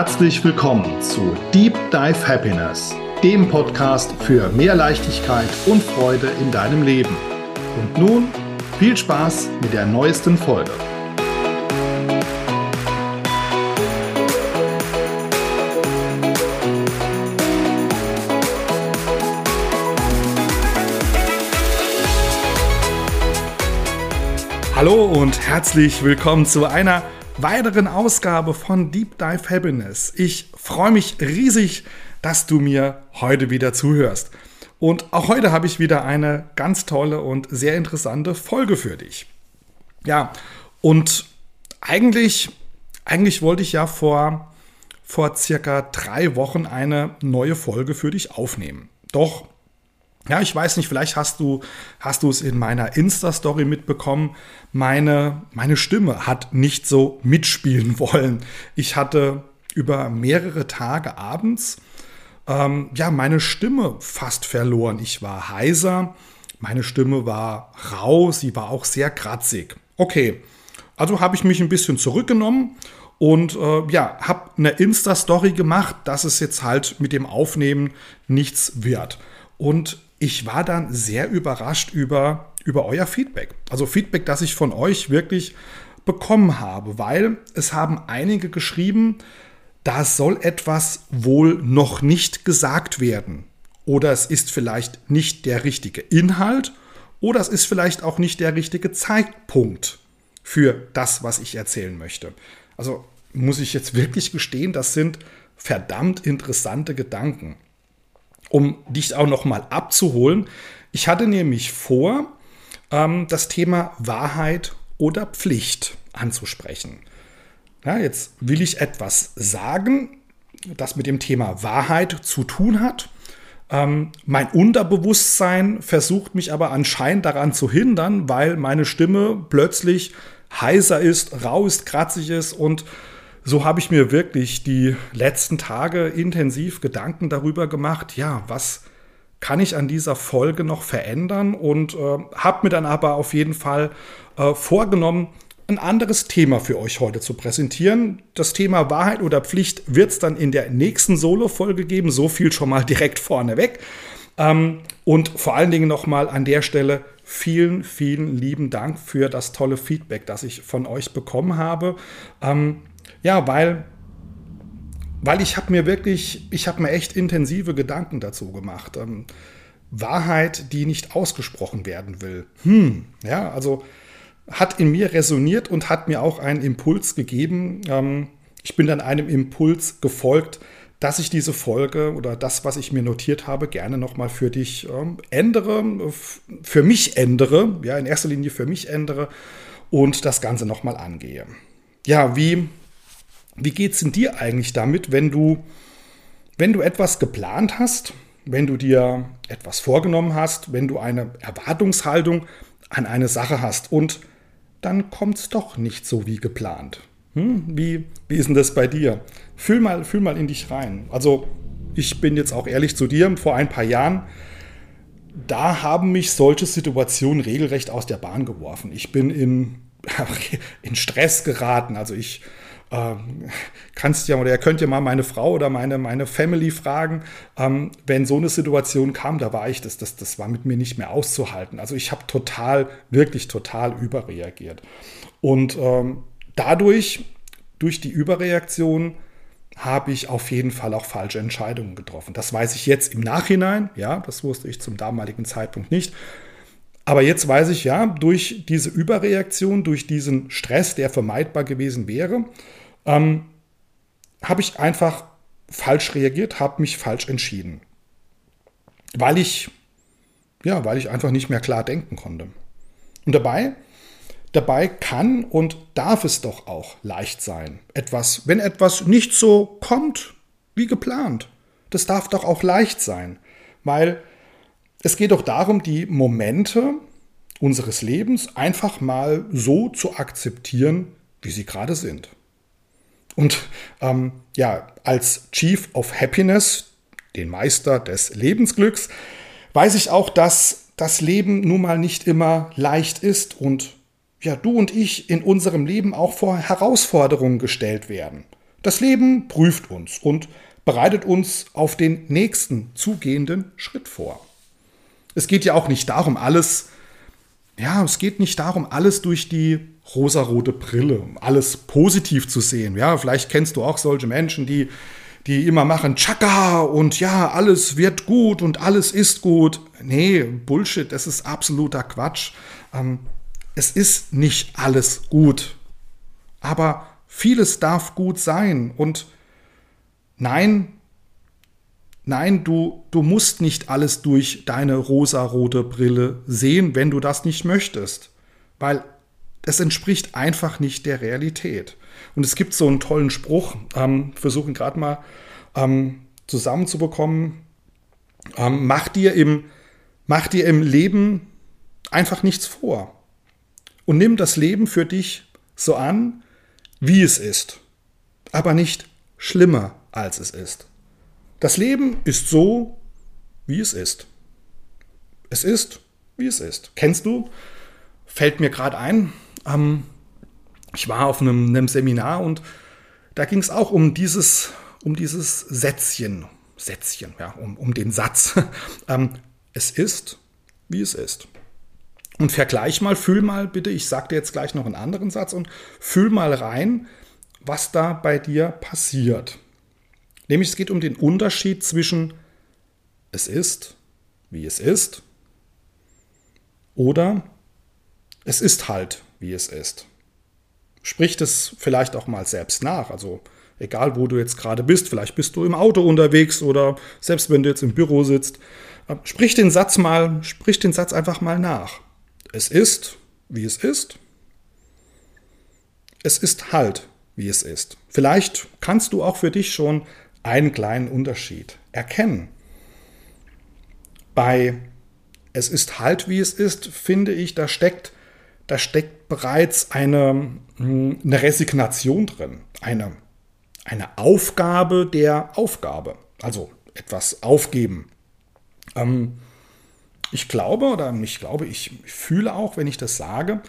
herzlich willkommen zu Deep Dive Happiness, dem Podcast für mehr Leichtigkeit und Freude in deinem Leben. Und nun viel Spaß mit der neuesten Folge. Hallo und herzlich willkommen zu einer weiteren Ausgabe von Deep Dive Happiness. Ich freue mich riesig, dass du mir heute wieder zuhörst. Und auch heute habe ich wieder eine ganz tolle und sehr interessante Folge für dich. Ja, und eigentlich, eigentlich wollte ich ja vor, vor circa drei Wochen eine neue Folge für dich aufnehmen. Doch ja, ich weiß nicht, vielleicht hast du, hast du es in meiner Insta-Story mitbekommen. Meine, meine Stimme hat nicht so mitspielen wollen. Ich hatte über mehrere Tage abends ähm, ja, meine Stimme fast verloren. Ich war heiser, meine Stimme war rau, sie war auch sehr kratzig. Okay, also habe ich mich ein bisschen zurückgenommen und äh, ja, habe eine Insta-Story gemacht, dass es jetzt halt mit dem Aufnehmen nichts wird. Und ich war dann sehr überrascht über, über euer Feedback. Also Feedback, das ich von euch wirklich bekommen habe, weil es haben einige geschrieben, da soll etwas wohl noch nicht gesagt werden. Oder es ist vielleicht nicht der richtige Inhalt oder es ist vielleicht auch nicht der richtige Zeitpunkt für das, was ich erzählen möchte. Also muss ich jetzt wirklich gestehen, das sind verdammt interessante Gedanken um dich auch noch mal abzuholen. Ich hatte nämlich vor, ähm, das Thema Wahrheit oder Pflicht anzusprechen. Ja, jetzt will ich etwas sagen, das mit dem Thema Wahrheit zu tun hat. Ähm, mein Unterbewusstsein versucht mich aber anscheinend daran zu hindern, weil meine Stimme plötzlich heiser ist, rau ist, kratzig ist und so habe ich mir wirklich die letzten Tage intensiv Gedanken darüber gemacht, ja, was kann ich an dieser Folge noch verändern und äh, habe mir dann aber auf jeden Fall äh, vorgenommen, ein anderes Thema für euch heute zu präsentieren. Das Thema Wahrheit oder Pflicht wird es dann in der nächsten Solo-Folge geben, so viel schon mal direkt vorneweg. Ähm, und vor allen Dingen nochmal an der Stelle vielen, vielen lieben Dank für das tolle Feedback, das ich von euch bekommen habe. Ähm, ja, weil, weil ich habe mir wirklich, ich habe mir echt intensive Gedanken dazu gemacht. Ähm, Wahrheit, die nicht ausgesprochen werden will. Hm, ja, also hat in mir resoniert und hat mir auch einen Impuls gegeben. Ähm, ich bin dann einem Impuls gefolgt, dass ich diese Folge oder das, was ich mir notiert habe, gerne nochmal für dich ähm, ändere, für mich ändere, ja, in erster Linie für mich ändere und das Ganze nochmal angehe. Ja, wie wie geht es denn dir eigentlich damit, wenn du, wenn du etwas geplant hast, wenn du dir etwas vorgenommen hast, wenn du eine Erwartungshaltung an eine Sache hast und dann kommt es doch nicht so wie geplant? Hm? Wie, wie ist denn das bei dir? Fühl mal, fühl mal in dich rein. Also ich bin jetzt auch ehrlich zu dir, vor ein paar Jahren, da haben mich solche Situationen regelrecht aus der Bahn geworfen. Ich bin in, in Stress geraten. Also ich ähm, kannst ja oder ihr könnt ja mal meine Frau oder meine, meine Family fragen, ähm, wenn so eine Situation kam, da war ich, das, das, das war mit mir nicht mehr auszuhalten. Also ich habe total, wirklich total überreagiert. Und ähm, dadurch, durch die Überreaktion, habe ich auf jeden Fall auch falsche Entscheidungen getroffen. Das weiß ich jetzt im Nachhinein, ja, das wusste ich zum damaligen Zeitpunkt nicht. Aber jetzt weiß ich ja, durch diese Überreaktion, durch diesen Stress, der vermeidbar gewesen wäre, ähm, habe ich einfach falsch reagiert, habe mich falsch entschieden. Weil ich, ja, weil ich einfach nicht mehr klar denken konnte. Und dabei, dabei kann und darf es doch auch leicht sein. Etwas, wenn etwas nicht so kommt wie geplant, das darf doch auch leicht sein. Weil es geht doch darum, die Momente unseres Lebens einfach mal so zu akzeptieren, wie sie gerade sind. Und ähm, ja, als Chief of Happiness, den Meister des Lebensglücks, weiß ich auch, dass das Leben nun mal nicht immer leicht ist und ja, du und ich in unserem Leben auch vor Herausforderungen gestellt werden. Das Leben prüft uns und bereitet uns auf den nächsten zugehenden Schritt vor. Es geht ja auch nicht darum, alles, ja, es geht nicht darum, alles durch die rosarote Brille, alles positiv zu sehen. Ja, vielleicht kennst du auch solche Menschen, die, die immer machen Chaka und ja, alles wird gut und alles ist gut. Nee, Bullshit, das ist absoluter Quatsch. Ähm, es ist nicht alles gut, aber vieles darf gut sein und nein, Nein, du, du musst nicht alles durch deine rosarote Brille sehen, wenn du das nicht möchtest. Weil es entspricht einfach nicht der Realität. Und es gibt so einen tollen Spruch, ähm, versuchen gerade mal ähm, zusammenzubekommen. Ähm, mach, dir im, mach dir im Leben einfach nichts vor. Und nimm das Leben für dich so an, wie es ist. Aber nicht schlimmer, als es ist. Das Leben ist so, wie es ist. Es ist, wie es ist. Kennst du? Fällt mir gerade ein. Ähm, ich war auf einem, einem Seminar und da ging es auch um dieses, um dieses Sätzchen, Sätzchen, ja, um, um den Satz. ähm, es ist, wie es ist. Und vergleich mal, fühl mal bitte, ich sage dir jetzt gleich noch einen anderen Satz und fühl mal rein, was da bei dir passiert. Nämlich es geht um den Unterschied zwischen es ist, wie es ist, oder es ist halt, wie es ist. Sprich das vielleicht auch mal selbst nach. Also egal, wo du jetzt gerade bist, vielleicht bist du im Auto unterwegs oder selbst wenn du jetzt im Büro sitzt, äh, sprich den Satz mal, sprich den Satz einfach mal nach. Es ist, wie es ist. Es ist halt, wie es ist. Vielleicht kannst du auch für dich schon einen kleinen Unterschied erkennen. Bei Es ist halt wie es ist, finde ich, da steckt, da steckt bereits eine, hm, eine Resignation drin, eine, eine Aufgabe der Aufgabe, also etwas aufgeben. Ähm, ich glaube oder ich glaube, ich fühle auch, wenn ich das sage,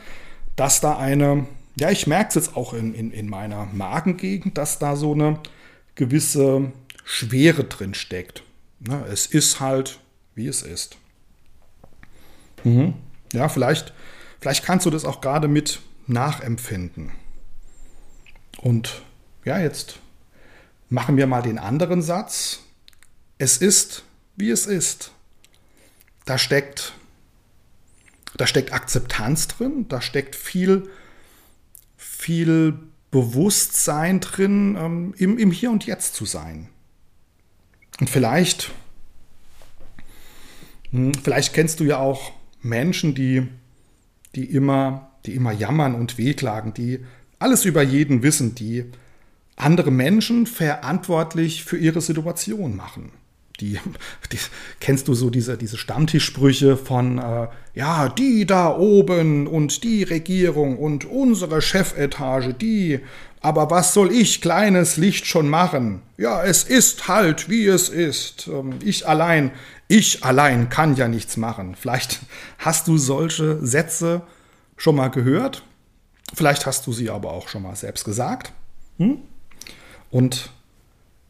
dass da eine, ja, ich merke es jetzt auch in, in, in meiner Magengegend, dass da so eine, gewisse Schwere drin steckt. Ne, es ist halt, wie es ist. Mhm. Ja, vielleicht, vielleicht kannst du das auch gerade mit nachempfinden. Und ja, jetzt machen wir mal den anderen Satz. Es ist, wie es ist. Da steckt, da steckt Akzeptanz drin, da steckt viel, viel Bewusstsein drin, ähm, im, im Hier und Jetzt zu sein. Und vielleicht, hm, vielleicht kennst du ja auch Menschen, die, die, immer, die immer jammern und wehklagen, die alles über jeden wissen, die andere Menschen verantwortlich für ihre Situation machen die, die, kennst du so diese, diese Stammtischsprüche von, äh, ja, die da oben und die Regierung und unsere Chefetage, die, aber was soll ich, kleines Licht, schon machen? Ja, es ist halt, wie es ist. Ähm, ich allein, ich allein kann ja nichts machen. Vielleicht hast du solche Sätze schon mal gehört. Vielleicht hast du sie aber auch schon mal selbst gesagt. Hm? Und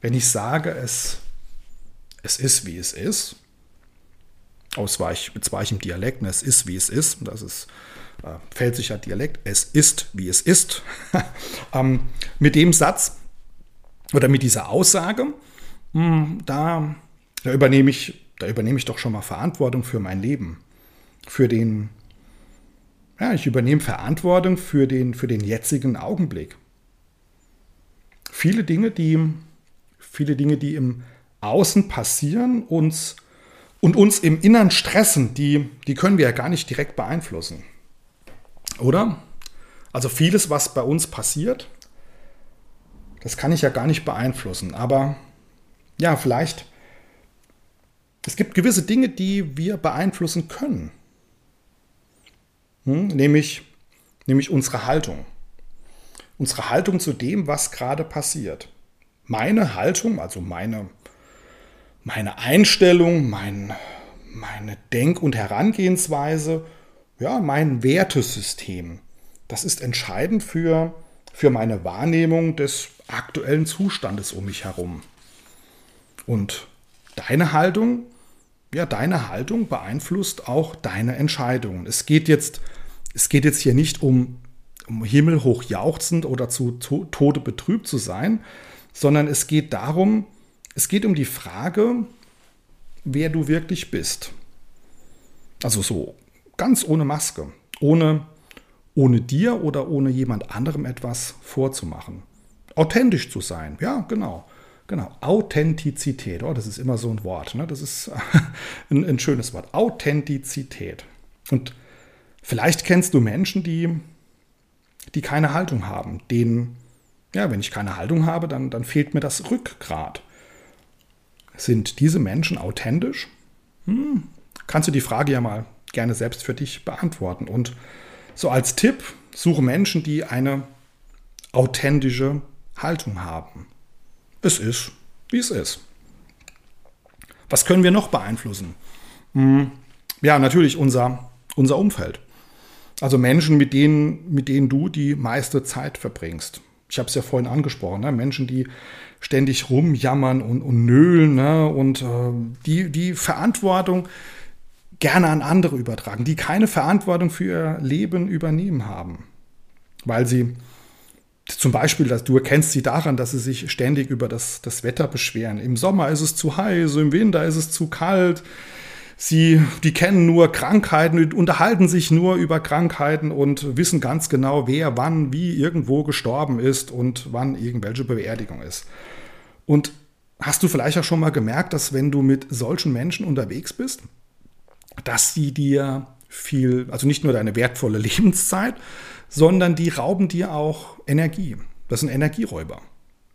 wenn ich sage, es es ist, wie es ist. Aus war ich, jetzt war ich im Dialekt, ne? es ist, wie es ist. Das ist äh, pfälzischer Dialekt. Es ist, wie es ist. ähm, mit dem Satz oder mit dieser Aussage, mh, hm, da, da, übernehme ich, da übernehme ich doch schon mal Verantwortung für mein Leben. Für den, ja, ich übernehme Verantwortung für den, für den jetzigen Augenblick. Viele Dinge, die, viele Dinge, die im außen passieren uns und uns im Innern stressen, die, die können wir ja gar nicht direkt beeinflussen. Oder? Also vieles, was bei uns passiert, das kann ich ja gar nicht beeinflussen. Aber ja, vielleicht, es gibt gewisse Dinge, die wir beeinflussen können. Hm? Nämlich, nämlich unsere Haltung. Unsere Haltung zu dem, was gerade passiert. Meine Haltung, also meine meine Einstellung, mein, meine Denk- und Herangehensweise, ja, mein Wertesystem. Das ist entscheidend für, für meine Wahrnehmung des aktuellen Zustandes um mich herum. Und deine Haltung, ja, deine Haltung beeinflusst auch deine Entscheidungen. Es geht jetzt, es geht jetzt hier nicht um, um himmelhoch jauchzend oder zu Tode betrübt zu sein, sondern es geht darum, es geht um die Frage, wer du wirklich bist. Also so ganz ohne Maske, ohne, ohne dir oder ohne jemand anderem etwas vorzumachen. Authentisch zu sein, ja, genau. Genau, Authentizität, oh, das ist immer so ein Wort, ne? das ist ein, ein schönes Wort. Authentizität. Und vielleicht kennst du Menschen, die, die keine Haltung haben, denen, ja, wenn ich keine Haltung habe, dann, dann fehlt mir das Rückgrat. Sind diese Menschen authentisch? Hm, kannst du die Frage ja mal gerne selbst für dich beantworten. Und so als Tipp, suche Menschen, die eine authentische Haltung haben. Es ist, wie es ist. Was können wir noch beeinflussen? Hm, ja, natürlich unser, unser Umfeld. Also Menschen, mit denen, mit denen du die meiste Zeit verbringst. Ich habe es ja vorhin angesprochen, ne? Menschen, die ständig rumjammern und, und nölen ne? und äh, die, die Verantwortung gerne an andere übertragen, die keine Verantwortung für ihr Leben übernehmen haben, weil sie zum Beispiel, dass du erkennst sie daran, dass sie sich ständig über das, das Wetter beschweren. Im Sommer ist es zu heiß, im Winter ist es zu kalt. Sie, die kennen nur Krankheiten, unterhalten sich nur über Krankheiten und wissen ganz genau, wer wann wie irgendwo gestorben ist und wann irgendwelche Beerdigung ist. Und hast du vielleicht auch schon mal gemerkt, dass wenn du mit solchen Menschen unterwegs bist, dass sie dir viel, also nicht nur deine wertvolle Lebenszeit, sondern die rauben dir auch Energie. Das sind Energieräuber.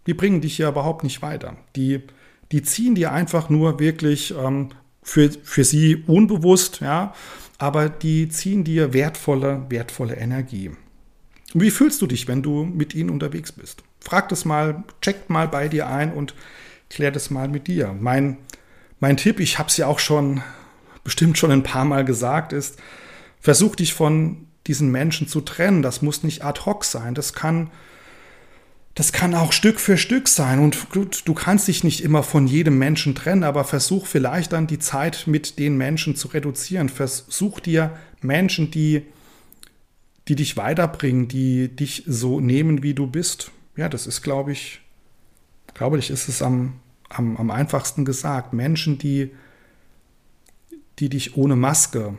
Die bringen dich ja überhaupt nicht weiter. Die, die ziehen dir einfach nur wirklich ähm, für, für sie unbewusst, ja, aber die ziehen dir wertvolle, wertvolle Energie. Wie fühlst du dich, wenn du mit ihnen unterwegs bist? Frag das mal, check mal bei dir ein und klär das mal mit dir. Mein, mein Tipp, ich habe es ja auch schon bestimmt schon ein paar Mal gesagt, ist, versuch dich von diesen Menschen zu trennen. Das muss nicht ad hoc sein. Das kann, das kann auch Stück für Stück sein. Und gut, du kannst dich nicht immer von jedem Menschen trennen, aber versuch vielleicht dann die Zeit mit den Menschen zu reduzieren. Versuch dir Menschen, die, die dich weiterbringen, die dich so nehmen, wie du bist. Ja, das ist, glaube ich, glaube ich, ist es am, am, am einfachsten gesagt. Menschen, die, die dich ohne Maske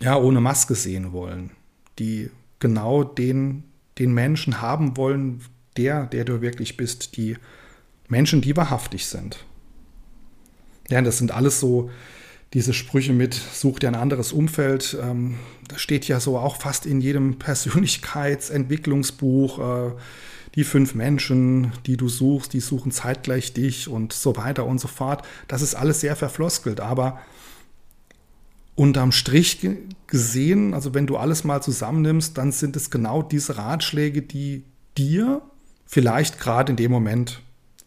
ja, ohne Maske sehen wollen, die genau den, den Menschen haben wollen, der, der du wirklich bist, die Menschen, die wahrhaftig sind. Ja, das sind alles so diese Sprüche mit, such dir ein anderes Umfeld. Ähm, das steht ja so auch fast in jedem Persönlichkeitsentwicklungsbuch. Äh, die fünf Menschen, die du suchst, die suchen zeitgleich dich und so weiter und so fort. Das ist alles sehr verfloskelt, aber unterm Strich gesehen, also wenn du alles mal zusammennimmst, dann sind es genau diese Ratschläge, die dir vielleicht gerade in dem Moment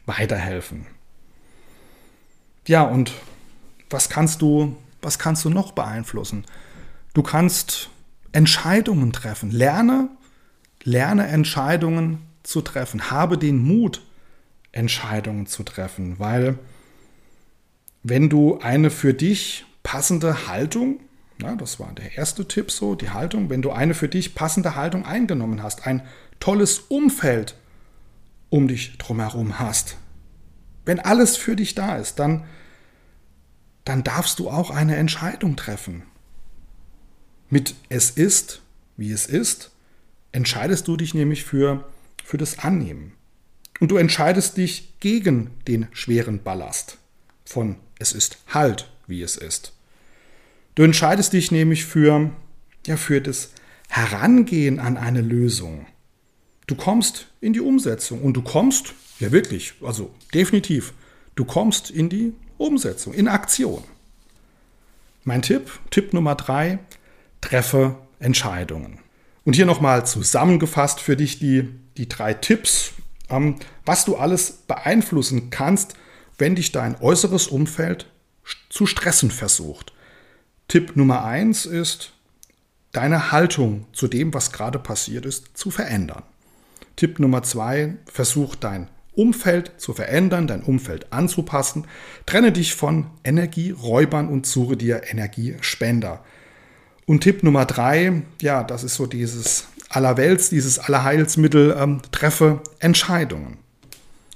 weiterhelfen. Ja, und was kannst du, was kannst du noch beeinflussen? Du kannst Entscheidungen treffen. Lerne, lerne Entscheidungen zu treffen. Habe den Mut, Entscheidungen zu treffen, weil wenn du eine für dich passende Haltung, na, das war der erste Tipp so, die Haltung, wenn du eine für dich passende Haltung eingenommen hast, ein tolles Umfeld um dich drumherum hast, wenn alles für dich da ist, dann, dann darfst du auch eine Entscheidung treffen. Mit es ist, wie es ist, entscheidest du dich nämlich für, für das Annehmen. Und du entscheidest dich gegen den schweren Ballast von es ist halt, wie es ist. Du entscheidest dich nämlich für, ja, für das Herangehen an eine Lösung. Du kommst in die Umsetzung und du kommst, ja wirklich, also definitiv, du kommst in die Umsetzung, in Aktion. Mein Tipp, Tipp Nummer drei, treffe Entscheidungen. Und hier nochmal zusammengefasst für dich die, die drei Tipps, ähm, was du alles beeinflussen kannst, wenn dich dein äußeres Umfeld zu stressen versucht. Tipp Nummer eins ist, deine Haltung zu dem, was gerade passiert ist, zu verändern. Tipp Nummer zwei, versuch dein Umfeld zu verändern, dein Umfeld anzupassen. Trenne dich von Energieräubern und suche dir Energiespender. Und Tipp Nummer drei, ja, das ist so dieses Allerwelts, dieses Allerheilsmittel, ähm, treffe Entscheidungen.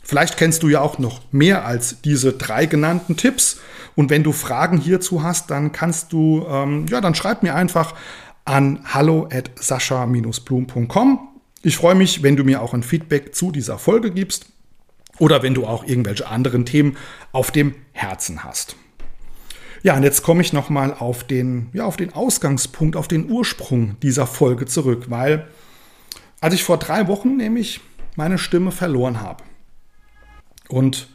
Vielleicht kennst du ja auch noch mehr als diese drei genannten Tipps. Und wenn du Fragen hierzu hast, dann kannst du, ähm, ja, dann schreib mir einfach an hallo at sascha-blum.com. Ich freue mich, wenn du mir auch ein Feedback zu dieser Folge gibst oder wenn du auch irgendwelche anderen Themen auf dem Herzen hast. Ja, und jetzt komme ich nochmal auf den, ja, auf den Ausgangspunkt, auf den Ursprung dieser Folge zurück, weil als ich vor drei Wochen nämlich meine Stimme verloren habe und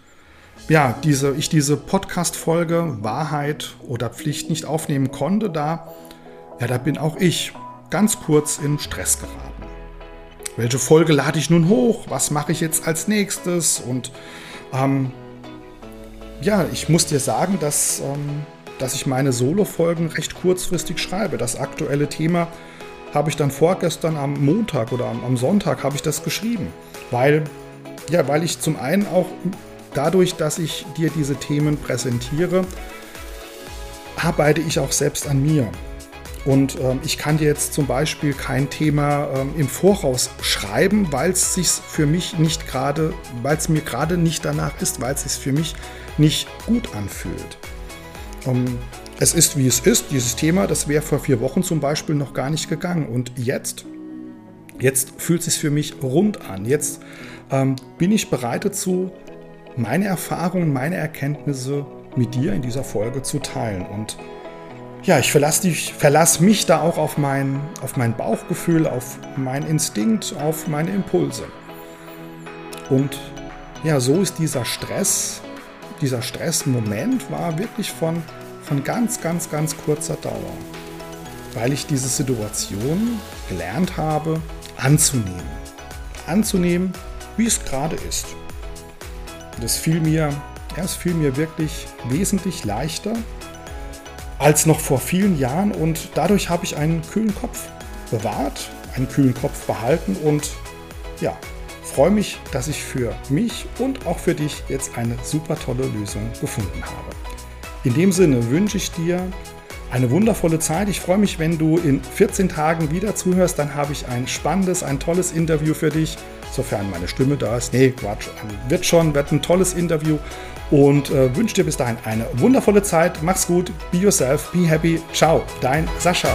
ja, diese, ich diese Podcast-Folge Wahrheit oder Pflicht nicht aufnehmen konnte, da, ja, da bin auch ich ganz kurz in Stress geraten. Welche Folge lade ich nun hoch? Was mache ich jetzt als nächstes? Und ähm, ja, ich muss dir sagen, dass, ähm, dass ich meine Solo-Folgen recht kurzfristig schreibe. Das aktuelle Thema habe ich dann vorgestern am Montag oder am, am Sonntag habe ich das geschrieben. Weil, ja, weil ich zum einen auch dadurch, dass ich dir diese Themen präsentiere, arbeite ich auch selbst an mir. Und ähm, ich kann dir jetzt zum Beispiel kein Thema ähm, im Voraus schreiben, weil es sich für mich nicht gerade, weil es mir gerade nicht danach ist, weil es sich für mich nicht gut anfühlt. Ähm, es ist wie es ist. Dieses Thema, das wäre vor vier Wochen zum Beispiel noch gar nicht gegangen. Und jetzt, jetzt fühlt es sich für mich rund an. Jetzt ähm, bin ich bereit dazu, meine Erfahrungen, meine Erkenntnisse mit dir in dieser Folge zu teilen. Und ja, ich verlasse dich, verlasse mich da auch auf mein, auf mein Bauchgefühl, auf meinen Instinkt, auf meine Impulse. Und ja, so ist dieser Stress, dieser Stressmoment war wirklich von, von ganz, ganz, ganz kurzer Dauer. Weil ich diese Situation gelernt habe, anzunehmen. Anzunehmen, wie es gerade ist. Das fiel mir, ja, es fiel mir wirklich wesentlich leichter, als noch vor vielen Jahren und dadurch habe ich einen kühlen Kopf bewahrt, einen kühlen Kopf behalten und ja, freue mich, dass ich für mich und auch für dich jetzt eine super tolle Lösung gefunden habe. In dem Sinne wünsche ich dir eine wundervolle Zeit. Ich freue mich, wenn du in 14 Tagen wieder zuhörst. Dann habe ich ein spannendes, ein tolles Interview für dich, sofern meine Stimme da ist. Nee, Quatsch, wird schon, wird ein tolles Interview und äh, wünsche dir bis dahin eine wundervolle Zeit. Mach's gut, be yourself, be happy. Ciao, dein Sascha.